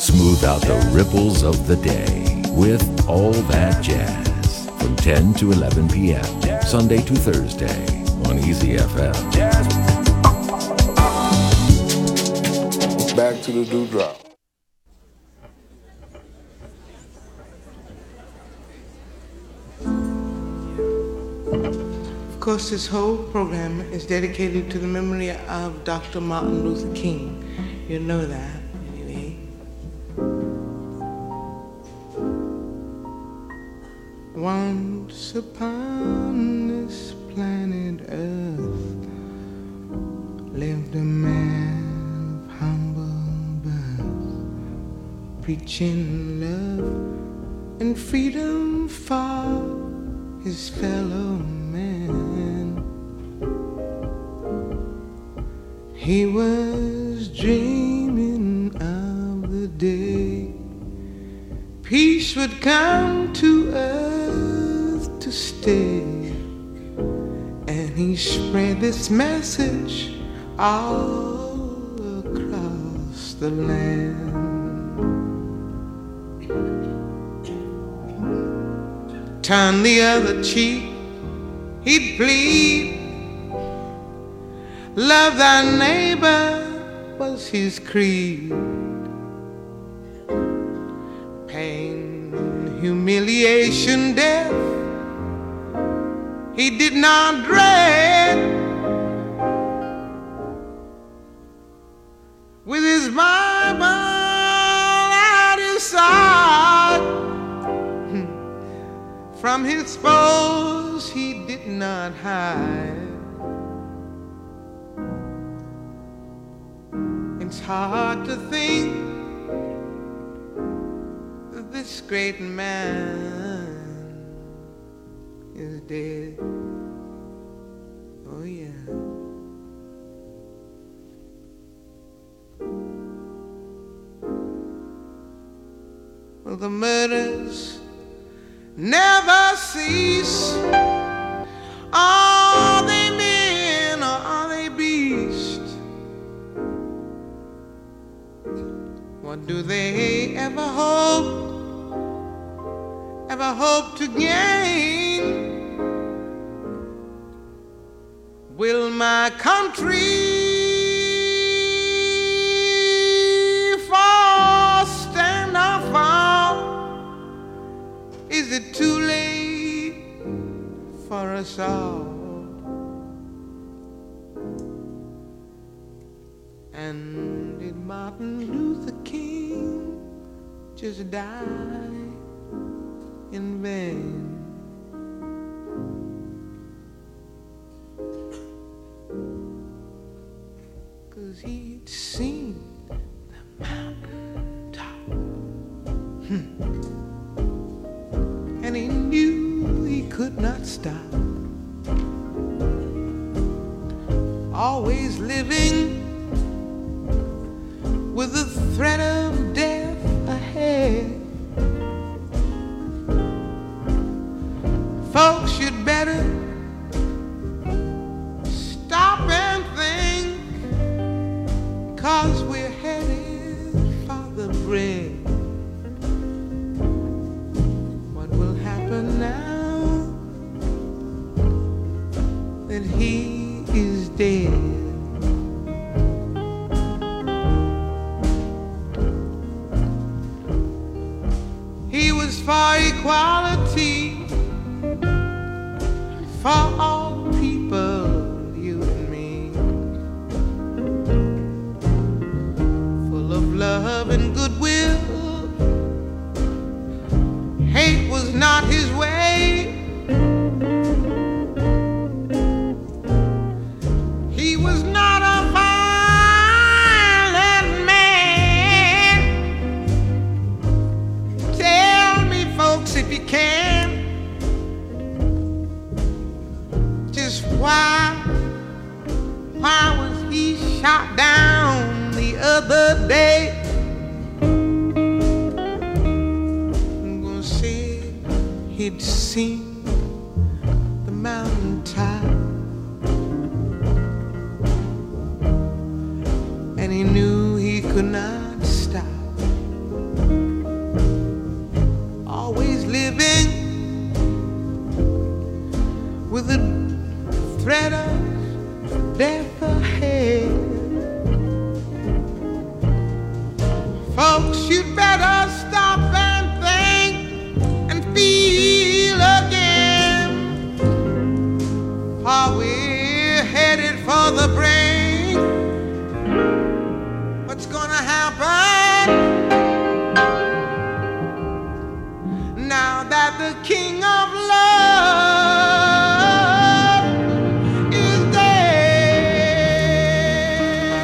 Smooth out the ripples of the day with All That Jazz from 10 to 11 p.m. Sunday to Thursday on Easy FM. Back to the dewdrop. Of course, this whole program is dedicated to the memory of Dr. Martin Luther King. You know that, Once upon this planet Earth lived a man of humble birth, preaching love and freedom for his fellow man. He was dreaming of the day peace would come And he spread this message all across the land. Turn the other cheek, he'd plead. Love thy neighbor was his creed. Pain, humiliation, death, he did not dread. With his Bible at his side, from his foes he did not hide. It's hard to think that this great man is dead. Oh, yeah. Well, the murders never cease. Are they men or are they beasts? What do they ever hope, ever hope to gain? My country stand or fall? Is it too late for us all? And did Martin Luther King just die in vain? Cause he'd seen the mountain top. Hmm. And he knew he could not stop. Always living For equality for all people, you and me. Full of love and goodwill. Hate was not his way. Shot down the other day? I'm gonna say he'd seen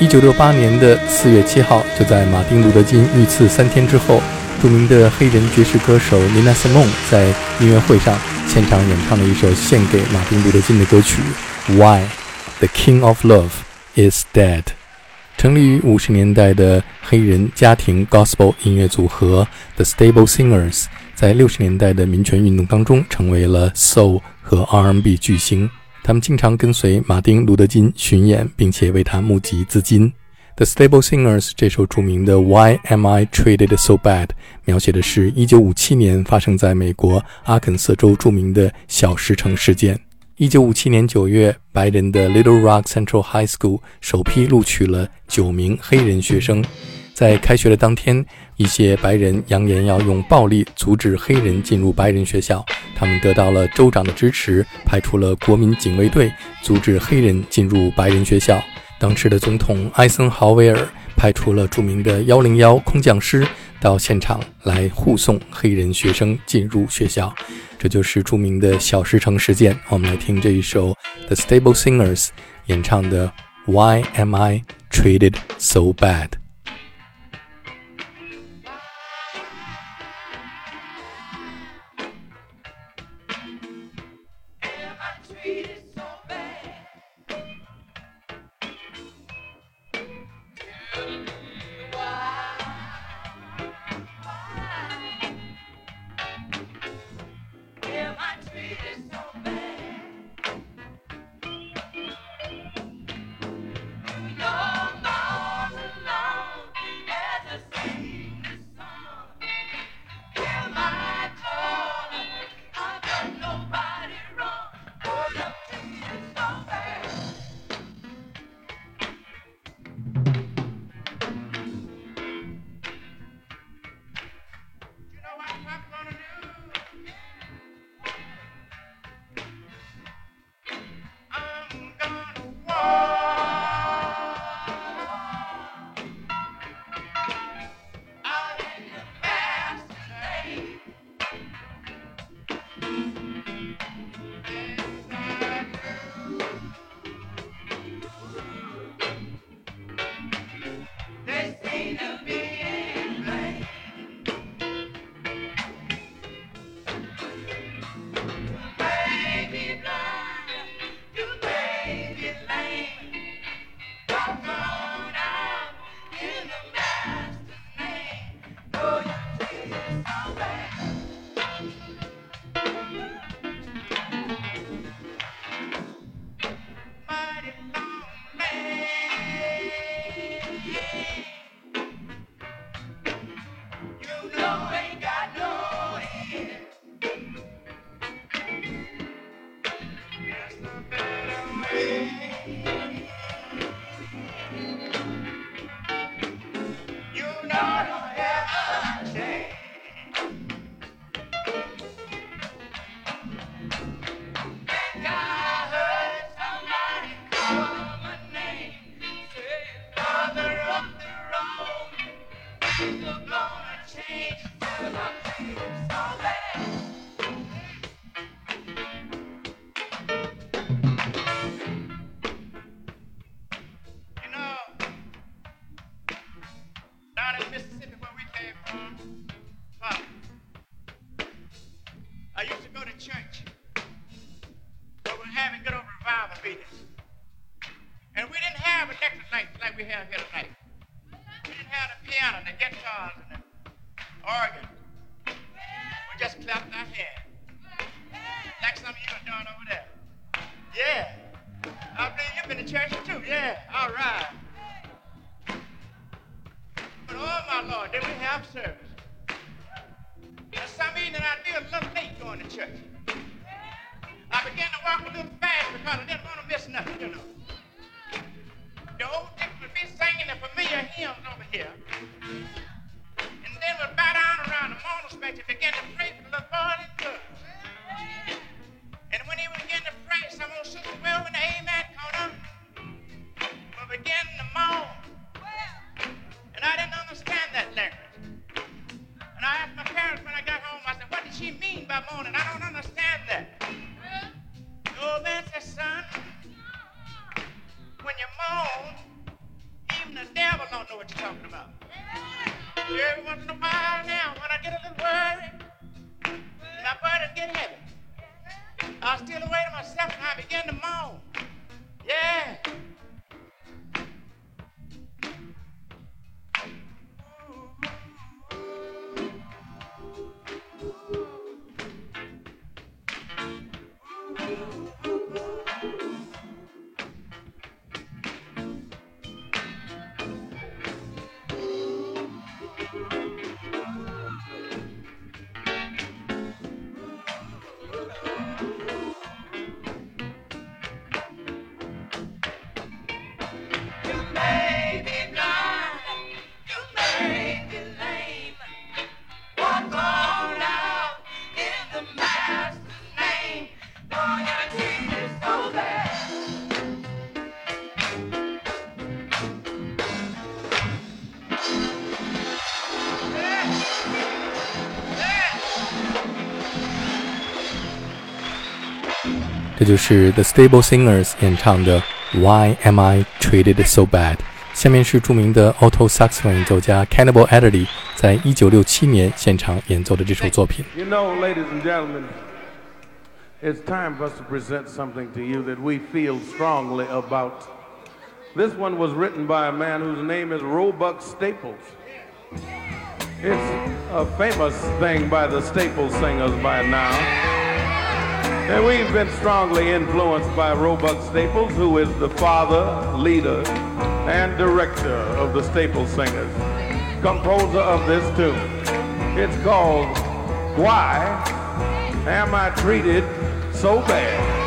一九六八年的四月七号，就在马丁·路德·金遇刺三天之后，著名的黑人爵士歌手 Nina Simone 在音乐会上现场演唱了一首献给马丁·路德·金的歌曲《Why the King of Love Is Dead》。成立于五十年代的黑人家庭 Gospel 音乐组合 The Stable Singers，在六十年代的民权运动当中成为了 Soul 和 R&B 巨星。他们经常跟随马丁·路德·金巡演，并且为他募集资金。The Stable Singers 这首著名的 Why Am I Treated So Bad 描写的是1957年发生在美国阿肯色州著名的小石城事件。1957年9月，白人的 Little Rock Central High School 首批录取了九名黑人学生。在开学的当天，一些白人扬言要用暴力阻止黑人进入白人学校。他们得到了州长的支持，派出了国民警卫队阻止黑人进入白人学校。当时的总统艾森豪威尔派出了著名的幺零幺空降师到现场来护送黑人学生进入学校。这就是著名的小石城事件。我们来听这一首 The Stable Singers 演唱的 Why Am I Treated So Bad？time and get on revival meetings. And we didn't have electric lights like we have here tonight. We didn't have the piano, the guitars, and the organ. We just clapped our hands. Like some of you are doing over there. Yeah. I believe you've been to church too. Yeah. All right. But oh my Lord, did we have service? Now some evening I'd be a little late going to church began to walk a little fast because I didn't want to miss nothing, you know. The old dick singing the familiar hymns over here. And then we'd bow around the morning space begin to pray the Lord in And when he would begin to pray, some old sister, well, when the amen 就是 The Staple Singers 演唱的《Why Am I Treated So Bad》。下面是著名的 alto saxophone 演奏家 Cannonball Adderley 在一九六七年现场演奏的这首作品。You know, ladies and gentlemen, it's time for us to present something to you that we feel strongly about. This one was written by a man whose name is Roebuck Staples. It's a famous thing by the Staple Singers by now. And we've been strongly influenced by Roebuck Staples, who is the father, leader, and director of the Staples Singers, composer of this tune. It's called Why Am I Treated So Bad?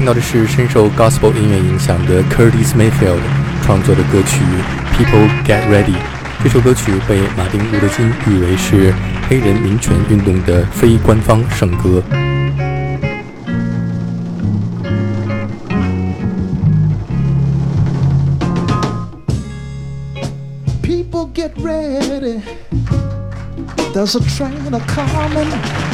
听到的是深受 Gospel 音乐影响的 Curtis Mayfield 创作的歌曲《People Get Ready》。这首歌曲被马丁·路德·金誉为是黑人民权运动的非官方圣歌。People get ready. There's a train a coming.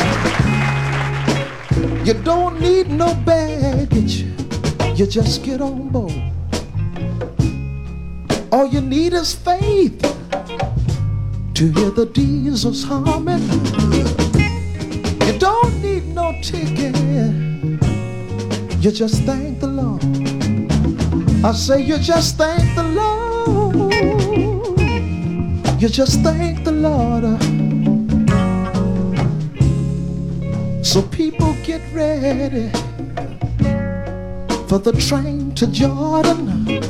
You don't need no baggage. You just get on board. All you need is faith to hear the diesels humming. You don't need no ticket. You just thank the Lord. I say you just thank the Lord. You just thank the Lord. So people get ready for the train to Jordan,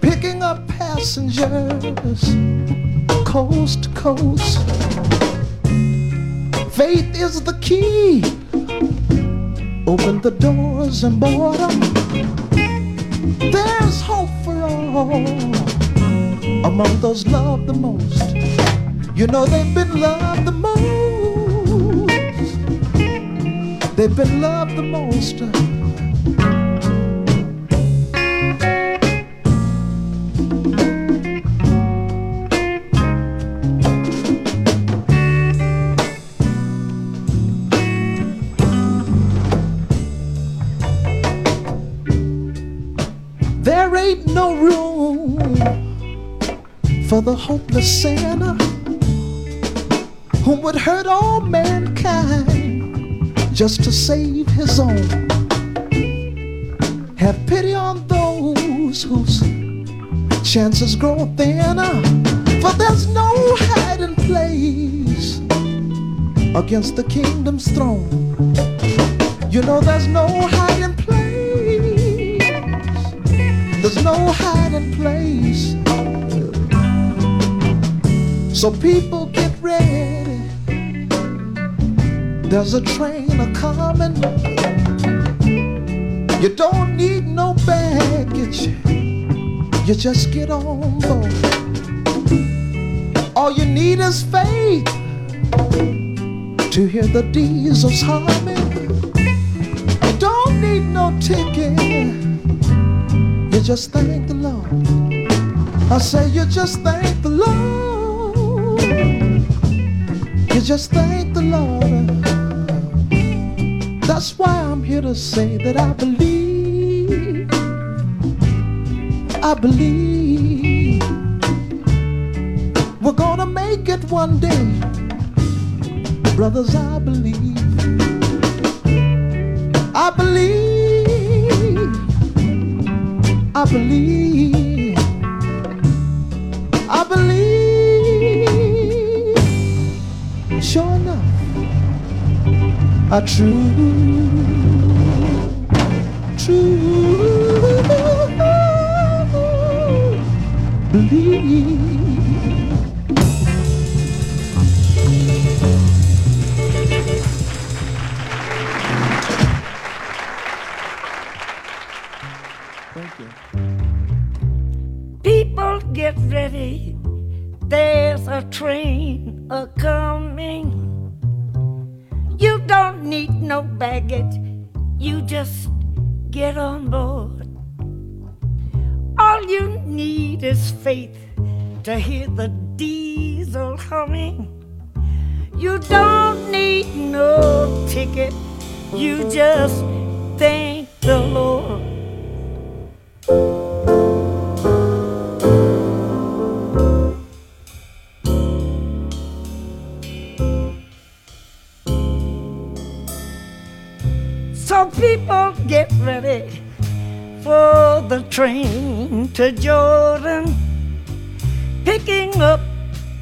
picking up passengers coast to coast. Faith is the key. Open the doors and board 'em. There's hope for all among those loved the most. You know they've been loved the most. They've been loved the most. There ain't no room for the hopeless sinner who would hurt all mankind just to save his own. Have pity on those whose chances grow thinner, for there's no hiding place against the kingdom's throne. You know there's no hiding place. There's no hiding place. So people get ready. There's a train a coming. You don't need no baggage. You just get on board. All you need is faith to hear the diesels humming. You don't need no ticket. You just thank the Lord. I say you just thank the Lord. You just thank the Lord. That's why I'm here to say that I believe. I believe we're gonna make it one day. Brothers, I believe. I believe. I believe. I believe. Sure enough, I true, true believe. People get ready. There's a train a no baggage. You just get on board. All you need is faith to hear the diesel humming. You don't need no ticket. You just thank the Lord. Train to Jordan, picking up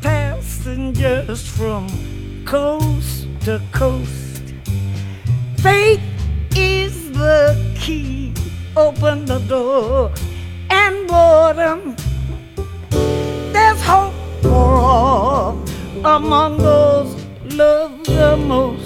passengers from coast to coast. Faith is the key. Open the door and board 'em. There's hope for all among those loved the most.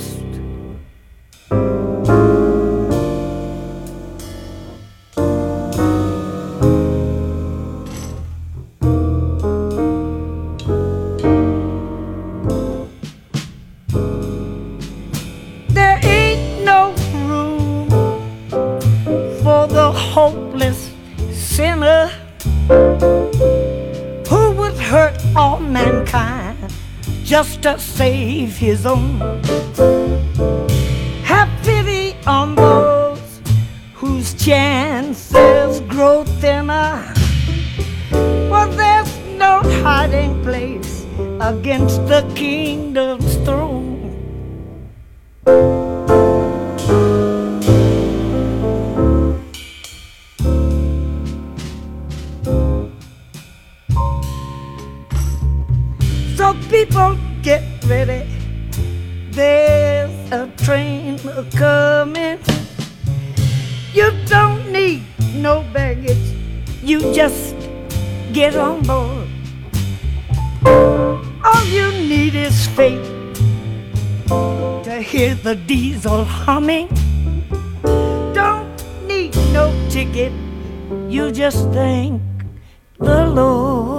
His own. Have pity on those whose chances grow thinner. For there's no hiding place against the kingdom's throne. So people get ready. There's a train coming. You don't need no baggage. You just get on board. All you need is faith to hear the diesel humming. Don't need no ticket. You just thank the Lord.